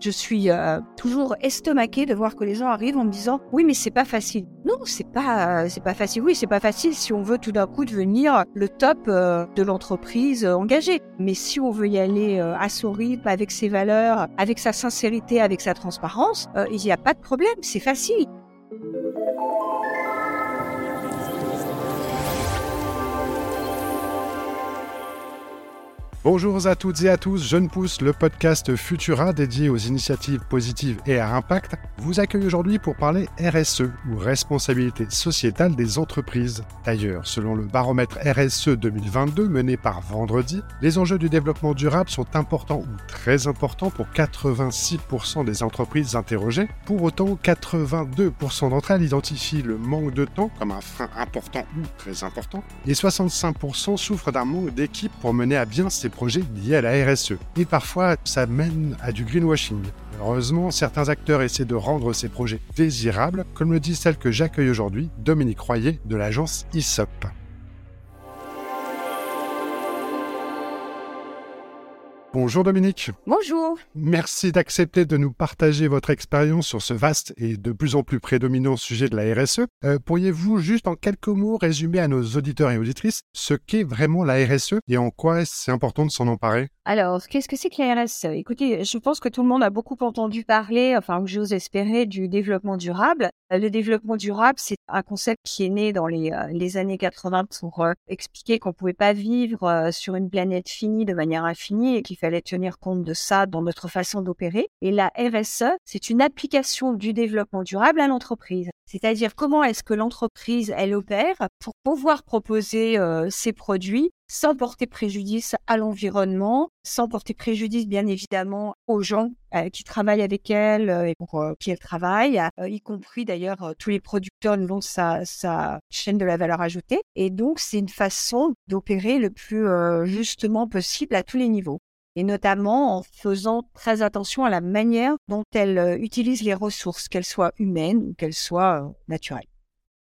Je suis euh, toujours estomaquée de voir que les gens arrivent en me disant oui mais c'est pas facile. Non c'est pas euh, c'est pas facile. Oui c'est pas facile si on veut tout d'un coup devenir le top euh, de l'entreprise engagée. Mais si on veut y aller à son rythme, avec ses valeurs, avec sa sincérité, avec sa transparence, il n'y a pas de problème. C'est facile. Bonjour à toutes et à tous, Jeune Pousse, le podcast Futura dédié aux initiatives positives et à impact, vous accueille aujourd'hui pour parler RSE ou responsabilité sociétale des entreprises. D'ailleurs, selon le baromètre RSE 2022 mené par Vendredi, les enjeux du développement durable sont importants ou très importants pour 86% des entreprises interrogées. Pour autant, 82% d'entre elles identifient le manque de temps comme un frein important ou très important et 65% souffrent d'un manque d'équipe pour mener à bien ces projets liés à la RSE. Et parfois, ça mène à du greenwashing. Heureusement, certains acteurs essaient de rendre ces projets désirables, comme le dit celle que j'accueille aujourd'hui, Dominique Royer de l'agence ISOP. Bonjour Dominique. Bonjour. Merci d'accepter de nous partager votre expérience sur ce vaste et de plus en plus prédominant sujet de la RSE. Euh, pourriez-vous juste en quelques mots résumer à nos auditeurs et auditrices ce qu'est vraiment la RSE et en quoi c'est important de s'en emparer? Alors, qu'est-ce que c'est que la RSE Écoutez, je pense que tout le monde a beaucoup entendu parler, enfin j'ose espérer, du développement durable. Euh, le développement durable, c'est un concept qui est né dans les, euh, années 80 pour expliquer qu'on pouvait pas vivre sur une planète finie de manière infinie et qui fallait tenir compte de ça dans notre façon d'opérer. Et la RSE, c'est une application du développement durable à l'entreprise. C'est-à-dire comment est-ce que l'entreprise, elle opère pour pouvoir proposer euh, ses produits sans porter préjudice à l'environnement, sans porter préjudice bien évidemment aux gens euh, qui travaillent avec elle euh, et pour qui elle travaille, y compris d'ailleurs tous les producteurs de sa, sa, chaîne de la valeur ajoutée. Et donc c'est une façon d'opérer le plus justement possible à tous les niveaux et notamment en faisant très attention à la manière dont elle euh, utilise les ressources, qu'elles soient humaines ou qu'elles soient euh, naturelles.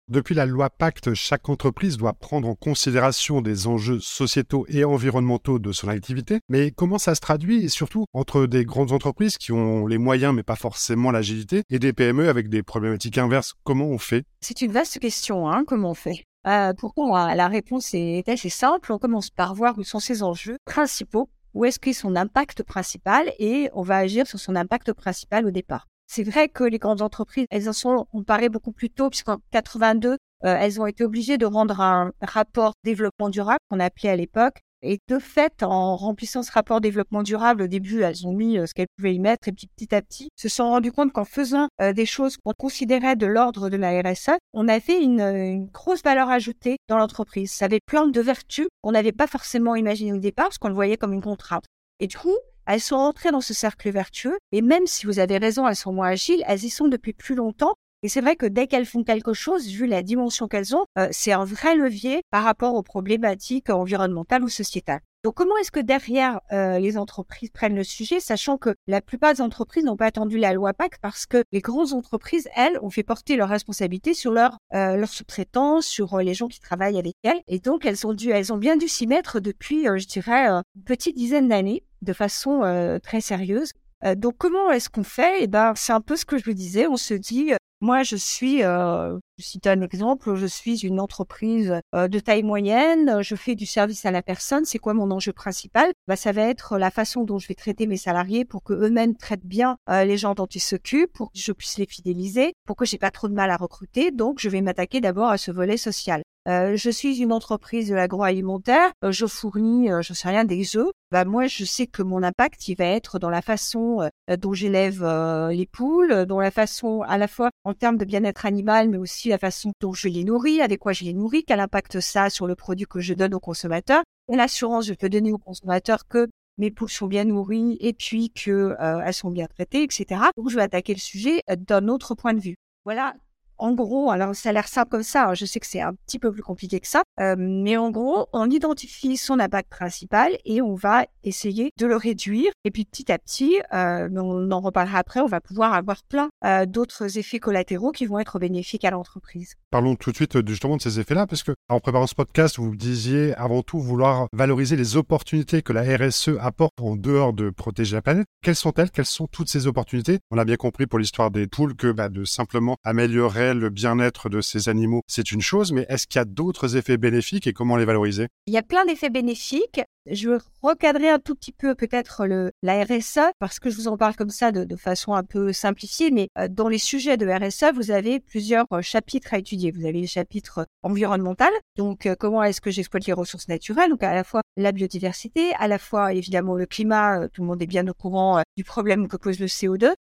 Depuis la loi Pacte, chaque entreprise doit prendre en considération des enjeux sociétaux et environnementaux de son activité. Mais comment ça se traduit et surtout entre des grandes entreprises qui ont les moyens mais pas forcément l'agilité et des PME avec des problématiques inverses? Comment on fait? C'est une vaste question, hein, comment on fait? Euh, Pourquoi La réponse est assez simple. On commence par voir où sont ces enjeux principaux où est-ce qu'est son impact principal et on va agir sur son impact principal au départ. C'est vrai que les grandes entreprises, elles en sont, on paraît beaucoup plus tôt, puisqu'en 82, euh, elles ont été obligées de rendre un rapport développement durable qu'on appelait à l'époque, et de fait, en remplissant ce rapport développement durable, au début, elles ont mis euh, ce qu'elles pouvaient y mettre, et petit à petit, se sont rendues compte qu'en faisant euh, des choses qu'on considérait de l'ordre de la RSA, on avait une, une grosse valeur ajoutée dans l'entreprise. Ça avait plein de vertus qu'on n'avait pas forcément imaginées au départ, parce qu'on le voyait comme une contrainte. Et du coup, elles sont rentrées dans ce cercle vertueux, et même si vous avez raison, elles sont moins agiles, elles y sont depuis plus longtemps, et c'est vrai que dès qu'elles font quelque chose, vu la dimension qu'elles ont, euh, c'est un vrai levier par rapport aux problématiques environnementales ou sociétales. Donc comment est-ce que derrière euh, les entreprises prennent le sujet, sachant que la plupart des entreprises n'ont pas attendu la loi PAC parce que les grandes entreprises, elles, ont fait porter leurs responsabilités sur leurs euh, sous-traitants, sur les gens qui travaillent avec elles, et donc elles ont dû, elles ont bien dû s'y mettre depuis, je dirais, une petite dizaine d'années, de façon très sérieuse. donc comment est-ce qu'on fait? Eh ben c'est un peu ce que je vous disais. On se dit moi, je suis, euh, je cite un exemple, je suis une entreprise euh, de taille moyenne, je fais du service à la personne. C'est quoi mon enjeu principal? Bah, Ça va être la façon dont je vais traiter mes salariés pour que eux-mêmes traitent bien euh, les gens dont ils s'occupent, pour que je puisse les fidéliser, pour que j'ai pas trop de mal à recruter. Donc, je vais m'attaquer d'abord à ce volet social. Euh, je suis une entreprise de l'agroalimentaire, euh, je fournis, euh, je sais rien, des œufs. Bah moi, je sais que mon impact, il va être dans la façon dont j'élève les poules, dans la façon à la fois en termes de bien-être animal, mais aussi la façon dont je les nourris, avec quoi je les nourris, quel impact ça a sur le produit que je donne aux consommateurs. L'assurance, je peux donner aux consommateurs que mes poules sont bien nourries et puis que elles sont bien traitées, etc. Donc je vais attaquer le sujet d'un autre point de vue. Voilà en gros, alors ça a l'air simple comme ça, hein, je sais que c'est un petit peu plus compliqué que ça, euh, mais en gros, on identifie son impact principal et on va essayer de le réduire. Et puis petit à petit, euh, on en reparlera après, on va pouvoir avoir plein euh, d'autres effets collatéraux qui vont être bénéfiques à l'entreprise. Parlons tout de suite justement de ces effets-là, parce que en préparant ce podcast, vous disiez avant tout vouloir valoriser les opportunités que la RSE apporte en dehors de protéger la planète. Quelles sont-elles? Quelles sont toutes ces opportunités? On a bien compris pour l'histoire des poules que bah, de simplement améliorer le bien-être de ces animaux, c'est une chose, mais est-ce qu'il y a d'autres effets bénéfiques et comment les valoriser? Il y a plein d'effets bénéfiques. Je veux recadrer un tout petit peu peut-être la RSE parce que je vous en parle comme ça de, façon un peu simplifiée, mais euh, dans les sujets de RSE, vous avez plusieurs euh, chapitres à étudier. Vous avez le chapitre environnemental, donc euh, comment est-ce que j'exploite les ressources naturelles, donc à la fois la biodiversité, à la fois évidemment le climat, tout le monde est bien au courant du problème que pose le CO2.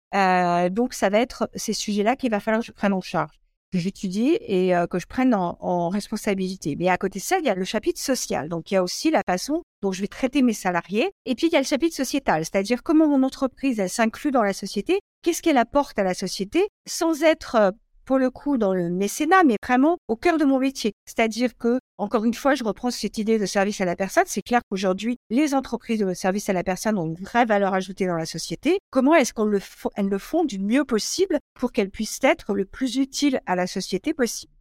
donc ça va être ces sujets-là qu'il va falloir que je prenne en charge que j'étudie et que je prenne en, en, responsabilité. Mais à côté de ça, il y a le chapitre social. Donc il y a aussi la façon dont je vais traiter mes salariés. Et puis il y a le chapitre sociétal, c'est-à-dire comment mon entreprise elle s'inclut dans la société, qu'est-ce qu'elle apporte à la société, sans être pour le coup dans le mécénat, mais vraiment au cœur de mon métier. C'est-à-dire que, encore une fois, je reprends cette idée de service à la personne. C'est clair qu'aujourd'hui, les entreprises de service à la personne ont une vraie valeur ajoutée dans la société. Comment est-ce qu'elles le, le font du mieux possible pour qu'elles puissent être le plus utiles à la société possible?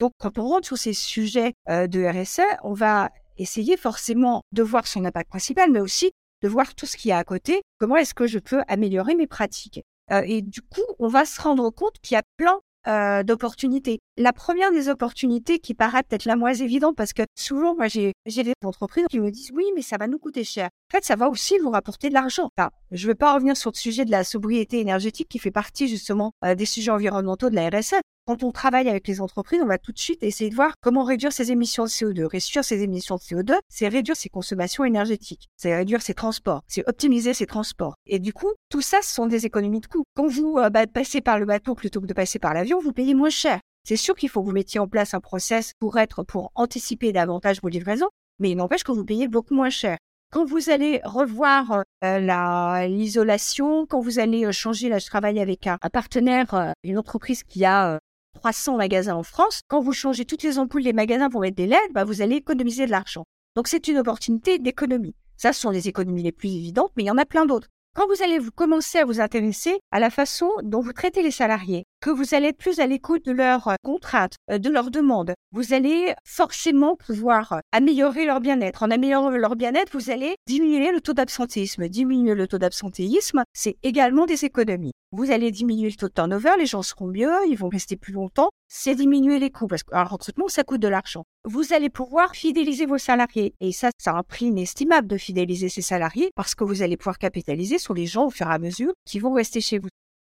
Donc, quand on rentre sur ces sujets euh, de RSE, on va essayer forcément de voir son impact principal, mais aussi de voir tout ce qu'il y a à côté. Comment est-ce que je peux améliorer mes pratiques? Euh, Et du coup, on va se rendre compte qu'il y a plein euh, d'opportunités. La première des opportunités qui paraît peut-être la moins évidente parce que souvent, moi, j'ai, des entreprises qui me disent oui, mais ça va nous coûter cher. En fait, ça va aussi vous rapporter de l'argent. Enfin, je ne vais pas revenir sur le sujet de la sobriété énergétique qui fait partie justement euh, des sujets environnementaux de la RSE. Quand on travaille avec les entreprises, on va tout de suite essayer de voir comment réduire ses émissions de CO2. Réduire ses émissions de CO2, c'est réduire ses consommations énergétiques, c'est réduire ses transports, c'est optimiser ses transports. Et du coup, tout ça, ce sont des économies de coûts. Quand vous euh, bah, passez par le bateau plutôt que de passer par l'avion, vous payez moins cher. C'est sûr qu'il faut que vous mettiez en place un process pour être, pour anticiper davantage vos livraisons, mais il n'empêche que vous payez beaucoup moins cher. Quand vous allez revoir euh, l'isolation, quand vous allez euh, changer, là je travaille avec un, partenaire, une entreprise qui a 300 magasins en France, quand vous changez toutes les ampoules des magasins pour mettre des LED, bah, vous allez économiser de l'argent. Donc c'est une opportunité d'économie. Ça, ce sont les économies les plus évidentes, mais il y en a plein d'autres. Quand vous allez vous commencer à vous intéresser à la façon dont vous traitez les salariés, que vous allez être plus à l'écoute de leurs euh, contraintes, euh, de leurs demandes, vous allez forcément pouvoir euh, améliorer leur bien-être. En améliorant leur bien-être, vous allez diminuer le taux d'absentéisme. Diminuer le taux d'absentéisme, c'est également des économies. Vous allez diminuer le taux de turnover, les gens seront mieux, ils vont rester plus longtemps. C'est diminuer les coûts parce qu'un recrutement, ça coûte de l'argent. Vous allez pouvoir fidéliser vos salariés. Et ça, ça a un prix inestimable de fidéliser ces salariés parce que vous allez pouvoir capitaliser sur les gens au fur et à mesure qui vont rester chez vous.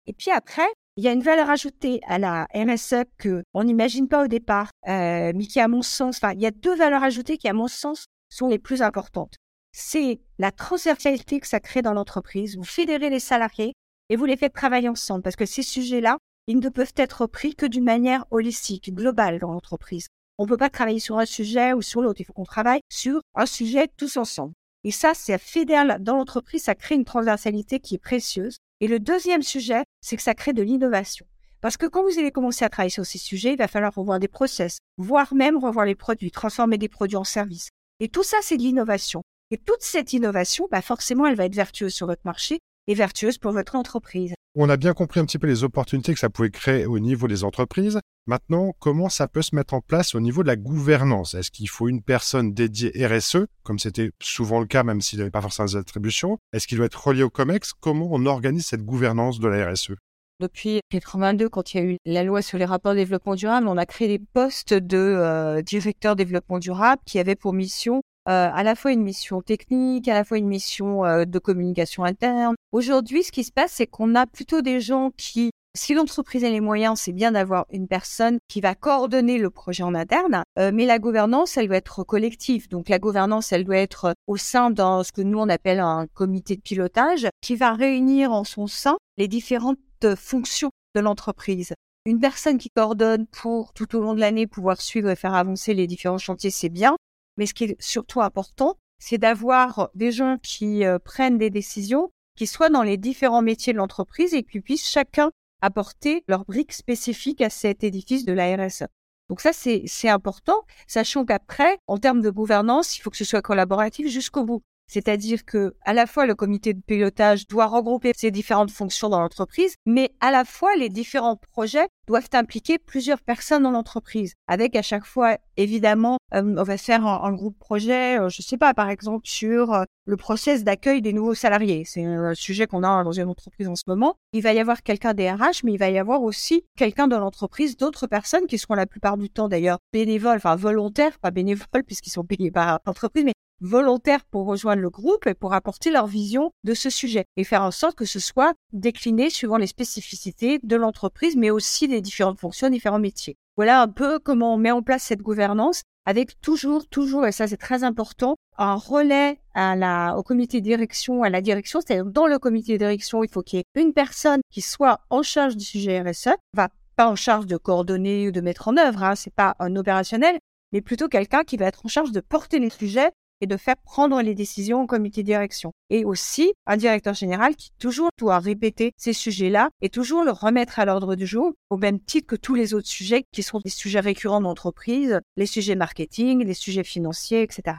Et puis après, il y a une valeur ajoutée à la RSE que on n'imagine pas au départ, euh, mais qui, à mon sens, enfin, il y a deux valeurs ajoutées qui, à mon sens, sont les plus importantes. C'est la transversalité que ça crée dans l'entreprise. Vous fédérez les salariés et vous les faites travailler ensemble parce que ces sujets-là, ils ne peuvent être pris que d'une manière holistique, globale dans l'entreprise. On ne peut pas travailler sur un sujet ou sur l'autre. Il faut qu'on travaille sur un sujet tous ensemble. Et ça, c'est fédéral dans l'entreprise, ça crée une transversalité qui est précieuse. Et le deuxième sujet, c'est que ça crée de l'innovation. Parce que quand vous allez commencer à travailler sur ces sujets, il va falloir revoir des process, voire même revoir les produits, transformer des produits en services. Et tout ça, c'est de l'innovation. Et toute cette innovation, bah forcément, elle va être vertueuse sur votre marché et vertueuse pour votre entreprise. On a bien compris un petit peu les opportunités que ça pouvait créer au niveau des entreprises. Maintenant, comment ça peut se mettre en place au niveau de la gouvernance? Est-ce qu'il faut une personne dédiée RSE, comme c'était souvent le cas, même s'il n'y avait pas forcément des attributions? Est-ce qu'il doit être relié au COMEX? Comment on organise cette gouvernance de la RSE depuis 82, quand il y a eu la loi sur les rapports de développement durable, on a créé des postes de euh, directeur développement durable qui avaient pour mission à la fois une mission technique, à la fois une mission euh, de communication interne. Aujourd'hui, ce qui se passe, c'est qu'on a plutôt des gens qui, si l'entreprise a les moyens, c'est bien d'avoir une personne qui va coordonner le projet en interne, euh, mais la gouvernance, elle doit être collective. Donc la gouvernance, elle doit être au sein d'un ce que nous on appelle un comité de pilotage qui va réunir en son sein les différentes fonctions de l'entreprise. Une personne qui coordonne pour tout au long de l'année pouvoir suivre et faire avancer les différents chantiers, c'est bien. Mais ce qui est surtout important, c'est d'avoir des gens qui euh, prennent des décisions, qui soient dans les différents métiers de l'entreprise et qui puissent chacun apporter leur brique spécifique à cet édifice de la RSE. Donc ça, c'est important, sachant qu'après, en termes de gouvernance, il faut que ce soit collaboratif jusqu'au bout. C'est-à-dire que à la fois le comité de pilotage doit regrouper ces différentes fonctions dans l'entreprise, mais à la fois les différents projets doivent impliquer plusieurs personnes dans l'entreprise. Avec à chaque fois, évidemment, euh, on va faire un, groupe projet, euh, je sais pas, par exemple sur euh, le process d'accueil des nouveaux salariés. C'est un sujet qu'on a dans une entreprise en ce moment. Il va y avoir quelqu'un des RH, mais il va y avoir aussi quelqu'un de l'entreprise, d'autres personnes qui seront la plupart du temps d'ailleurs bénévoles, enfin volontaires, pas bénévoles puisqu'ils sont payés par l'entreprise, mais volontaires pour rejoindre le groupe et pour apporter leur vision de ce sujet et faire en sorte que ce soit décliné suivant les spécificités de l'entreprise, mais aussi des différentes fonctions, différents métiers. Voilà un peu comment on met en place cette gouvernance avec toujours, toujours, et ça c'est très important, un relais à la, au comité de direction, à la direction, c'est-à-dire dans le comité de direction, il faut qu'il y ait une personne qui soit en charge du sujet RSE, va pas en charge de coordonner ou de mettre en œuvre, hein, c'est pas un opérationnel, mais plutôt quelqu'un qui va être en charge de porter les sujets et de faire prendre les décisions au comité de direction. Et aussi un directeur général qui toujours doit répéter ces sujets-là et toujours le remettre à l'ordre du jour, au même titre que tous les autres sujets qui sont des sujets récurrents d'entreprise, les sujets marketing, les sujets financiers, etc.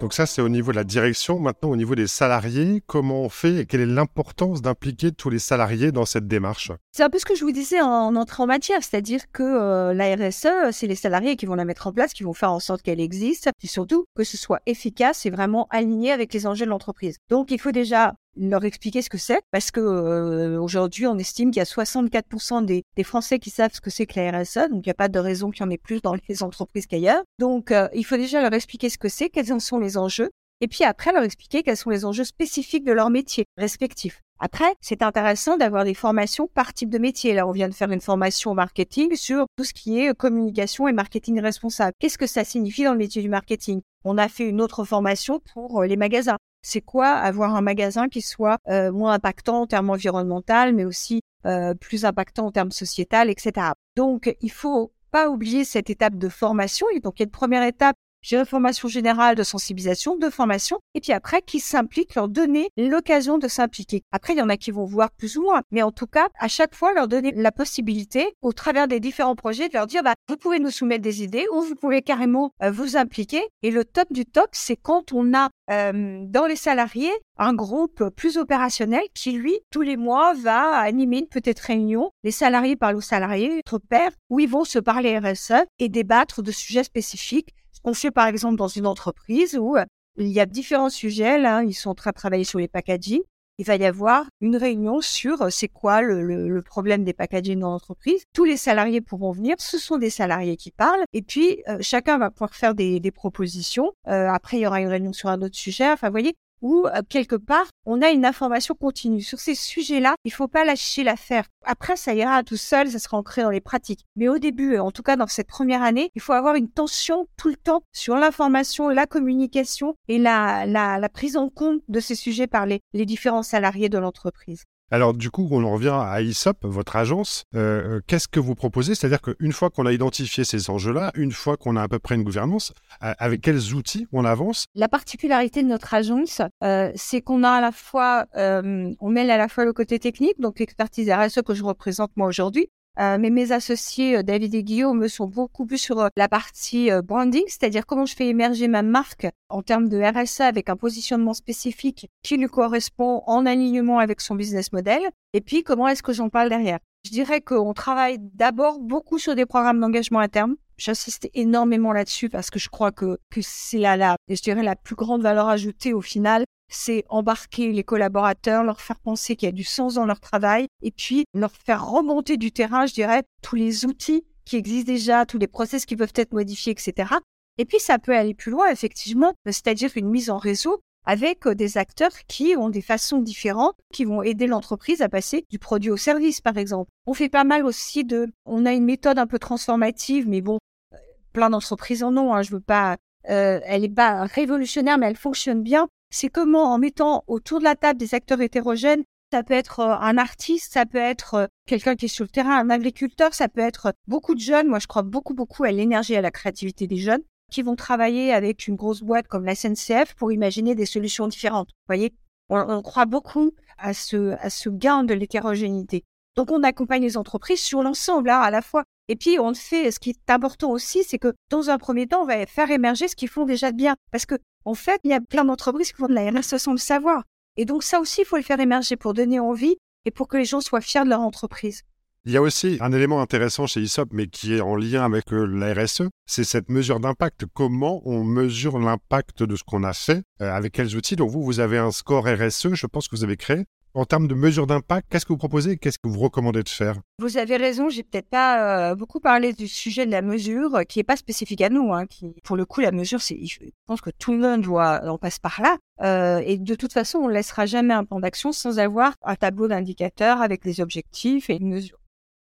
Donc ça, c'est au niveau de la direction. Maintenant, au niveau des salariés, comment on fait et quelle est l'importance d'impliquer tous les salariés dans cette démarche? C'est un peu ce que je vous disais en entrée en matière, c'est-à-dire que euh, la RSE, c'est les salariés qui vont la mettre en place, qui vont faire en sorte qu'elle existe, et surtout que ce soit efficace et vraiment aligné avec les enjeux de l'entreprise. Donc, il faut déjà leur expliquer ce que c'est, parce que euh, aujourd'hui, on estime qu'il y a 64% des, des, Français qui savent ce que c'est que la RSE, donc il n'y a pas de raison qu'il y en ait plus dans les entreprises qu'ailleurs. Donc, euh, il faut déjà leur expliquer ce que c'est, quels en sont les enjeux, et puis après leur expliquer quels sont les enjeux spécifiques de leur métier respectif. Après, c'est intéressant d'avoir des formations par type de métier. Là, on vient de faire une formation marketing sur tout ce qui est communication et marketing responsable. Qu'est-ce que ça signifie dans le métier du marketing? On a fait une autre formation pour euh, les magasins. C'est quoi avoir un magasin qui soit euh, moins impactant en termes environnemental, mais aussi euh, plus impactant en termes sociétal, etc. Donc, il faut pas oublier cette étape de formation. Et donc, il y a une première étape j'ai une formation générale de sensibilisation, de formation, et puis après, qui s'impliquent, leur donner l'occasion de s'impliquer. Après, il y en a qui vont voir plus ou moins, mais en tout cas, à chaque fois, leur donner la possibilité, au travers des différents projets, de leur dire, bah, vous pouvez nous soumettre des idées ou vous pouvez carrément euh, vous impliquer. Et le top du top, c'est quand on a euh, dans les salariés un groupe plus opérationnel qui, lui, tous les mois, va animer une petite réunion. Les salariés parlent aux salariés, entre pairs, où ils vont se parler RSE et débattre de sujets spécifiques on fait par exemple dans une entreprise où euh, il y a différents sujets, là, ils sont en train de travailler sur les packaging. Il va y avoir une réunion sur euh, c'est quoi le, problème des packaging dans l'entreprise. Tous les salariés pourront venir. Ce sont des salariés qui parlent. Et puis, euh, chacun va pouvoir faire des, propositions. après, il y aura une réunion sur un autre sujet. Enfin, vous voyez, où euh, quelque part on a une information continue sur ces sujets-là. Il faut pas lâcher l'affaire. Après, ça ira tout seul, ça sera ancré dans les pratiques. Mais au début, en tout cas dans cette première année, il faut avoir une tension tout le temps sur l'information, la communication et la, la, la prise en compte de ces sujets par les, les différents salariés de l'entreprise. Alors du coup, on revient à ISOP, votre agence. Euh, euh, qu'est-ce que vous proposez? C'est-à-dire qu'une fois qu'on a identifié ces enjeux-là, une fois qu'on a à peu près une gouvernance, euh, avec quels outils on avance? La particularité de notre agence, c'est qu'on a à la fois, on mêle à la fois le côté technique, donc l'expertise RSE que je représente moi aujourd'hui, euh, mais mes associés, euh, David et Guillaume, sont beaucoup plus sur euh, la partie branding, c'est-à-dire comment je fais émerger ma marque en termes de RSA avec un positionnement spécifique qui lui correspond en alignement avec son business model. Et puis, comment est-ce que j'en parle derrière Je dirais qu'on travaille d'abord beaucoup sur des programmes d'engagement interne. J'insiste énormément là-dessus parce que je crois que, que c'est la, la, je dirais, la plus grande valeur ajoutée au final c'est embarquer les collaborateurs, leur faire penser qu'il y a du sens dans leur travail et puis leur faire remonter du terrain, je dirais, tous les outils qui existent déjà, tous les process qui peuvent être modifiés, etc. Et puis ça peut aller plus loin, effectivement, c'est-à-dire une mise en réseau avec euh, des acteurs qui ont des façons différentes, qui vont aider l'entreprise à passer du produit au service, par exemple. On fait pas mal aussi de, on a une méthode un peu transformative, mais bon, euh, plein d'entreprises en ont. Hein, je veux pas, euh, elle est pas révolutionnaire, mais elle fonctionne bien c'est comment en mettant autour de la table des acteurs hétérogènes, ça peut être euh, un artiste, ça peut être euh, quelqu'un qui est sur le terrain, un agriculteur, ça peut être beaucoup de jeunes. Moi, je crois beaucoup, beaucoup à l'énergie et à la créativité des jeunes qui vont travailler avec une grosse boîte comme la SNCF pour imaginer des solutions différentes. Vous voyez On, croit beaucoup à ce, à ce gain de l'hétérogénéité. Donc, on accompagne les entreprises sur l'ensemble, hein, à la fois. Et puis, on fait, ce qui est important aussi, c'est que dans un premier temps, on va faire émerger ce qu'ils font déjà de bien. Parce que, en fait, il y a plein d'entreprises qui font de la RSE sans le savoir. Et donc, ça aussi, il faut le faire émerger pour donner envie et pour que les gens soient fiers de leur entreprise. Il y a aussi un élément intéressant chez ISOP, mais qui est en lien avec euh, la RSE, c'est cette mesure d'impact. Comment on mesure l'impact de ce qu'on a fait euh, Avec quels outils? Donc vous, vous avez un score RSE, je pense que vous avez créé. En termes de mesure d'impact, qu'est-ce que vous proposez et qu'est-ce que vous recommandez de faire? Vous avez raison, j'ai peut-être pas euh, beaucoup parlé du sujet de la mesure, qui n'est pas spécifique à nous. Hein, pour le coup, la mesure, je pense que tout le monde doit en passe par là. Euh, et de toute façon, on ne laissera jamais un plan d'action sans avoir un tableau d'indicateurs avec des objectifs et une mesure.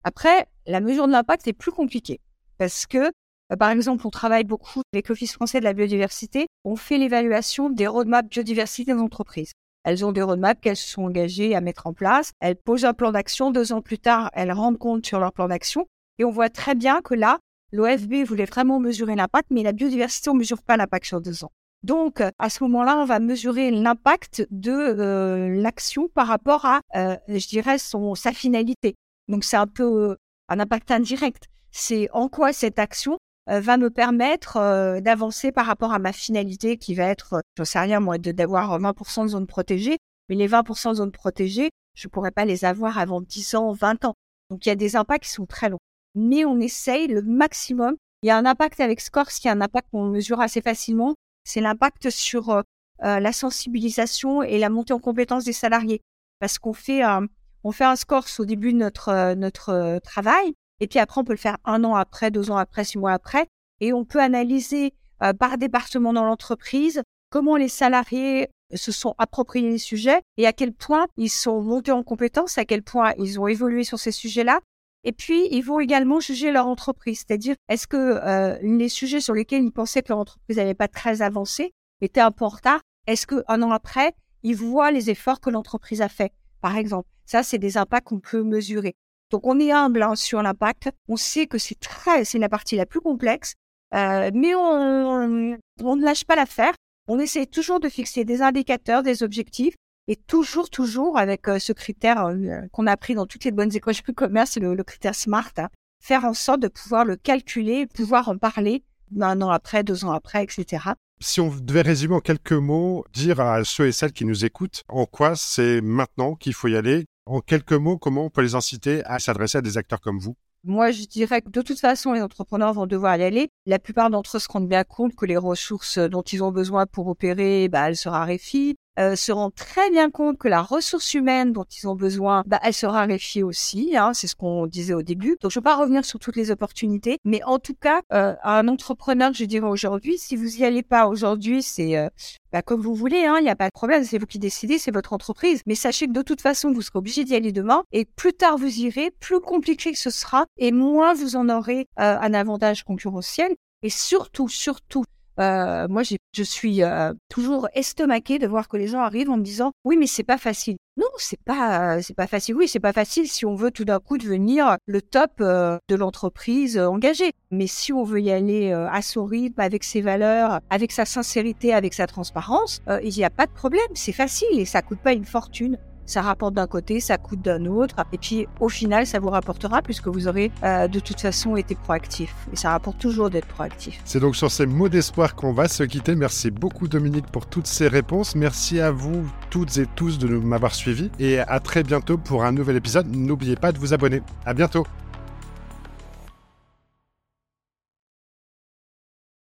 Après, la mesure de l'impact est plus compliquée parce que, euh, par exemple, on travaille beaucoup avec l'Office français de la biodiversité. On fait l'évaluation des roadmaps biodiversité des entreprises. Elles ont des roadmaps qu'elles se sont engagées à mettre en place. Elles posent un plan d'action. Deux ans plus tard, elles rendent compte sur leur plan d'action. Et on voit très bien que là, l'OFB voulait vraiment mesurer l'impact, mais la biodiversité, on ne mesure pas l'impact sur deux ans. Donc, à ce moment-là, on va mesurer l'impact de euh, l'action par rapport à, euh, je dirais, son, sa finalité. Donc, c'est un peu euh, un impact indirect. C'est en quoi cette action va me permettre euh, d'avancer par rapport à ma finalité qui va être, euh, je sais rien moi, d'avoir 20% de zones protégées. Mais les 20% de zones protégées, je ne pourrais pas les avoir avant 10 ans, 20 ans. Donc il y a des impacts qui sont très longs. Mais on essaye le maximum. Il y a un impact avec Scores, qui a un impact qu'on mesure assez facilement. C'est l'impact sur la sensibilisation et la montée en compétence des salariés. Parce qu'on fait un, on fait un Scores au début de notre, notre travail et puis après, on peut le faire un an après, deux ans après, six mois après. Et on peut analyser euh, par département dans l'entreprise comment les salariés se sont appropriés les sujets et à quel point ils sont montés en compétence, à quel point ils ont évolué sur ces sujets-là. Et puis, ils vont également juger leur entreprise, c'est-à-dire est-ce que euh, les sujets sur lesquels ils pensaient que leur entreprise n'avait pas très avancé étaient un peu en retard. Est-ce qu'un an après, ils voient les efforts que l'entreprise a fait, par exemple? Ça, c'est des impacts qu'on peut mesurer. Donc on est humble hein, sur l'impact. On sait que c'est très, c'est la partie la plus complexe, euh, mais on, ne lâche pas l'affaire. On essaie toujours de fixer des indicateurs, des objectifs, et toujours, toujours avec euh, ce critère euh, qu'on a appris dans toutes les bonnes écoles de commerce, le, le critère SMART, hein. faire en sorte de pouvoir le calculer, pouvoir en parler un an après, deux ans après, etc. Si on devait résumer en quelques mots, dire à ceux et celles qui nous écoutent en quoi c'est maintenant qu'il faut y aller, en quelques mots, comment on peut les inciter à s'adresser à des acteurs comme vous? Moi, je dirais que de toute façon, les entrepreneurs vont devoir y aller. La plupart d'entre eux se rendent bien compte que les ressources dont ils ont besoin pour opérer, bah, elles se raréfient. Euh, se rendent très bien compte que la ressource humaine dont ils ont besoin, bah, elle se raréfie aussi. Hein, c'est ce qu'on disait au début. Donc, je ne vais pas revenir sur toutes les opportunités, mais en tout cas, euh, un entrepreneur, je dirais aujourd'hui, si vous y allez pas aujourd'hui, c'est euh, bah, comme vous voulez, hein, il n'y a pas de problème, c'est vous qui décidez, c'est votre entreprise. Mais sachez que de toute façon, vous serez obligé d'y aller demain. Et plus tard vous irez, plus compliqué ce sera, et moins vous en aurez un avantage concurrentiel. Et surtout, surtout, euh, moi, je suis euh, toujours estomaquée de voir que les gens arrivent en me disant oui, mais c'est pas facile. Non, c'est pas euh, c'est pas facile. Oui, c'est pas facile si on veut tout d'un coup devenir le top de l'entreprise engagée. Mais si on veut y aller à son rythme, avec ses valeurs, avec sa sincérité, avec sa transparence, il n'y a pas de problème. C'est facile et ça coûte pas une fortune ça rapporte d'un côté, ça coûte d'un autre. Et puis au final, ça vous rapportera puisque vous aurez euh, de toute façon été proactif. Et ça rapporte toujours d'être proactif. C'est donc sur ces mots d'espoir qu'on va se quitter. Merci beaucoup Dominique pour toutes ces réponses. Merci à vous toutes et tous de m'avoir suivi. Et à très bientôt pour un nouvel épisode. N'oubliez pas de vous abonner. À bientôt.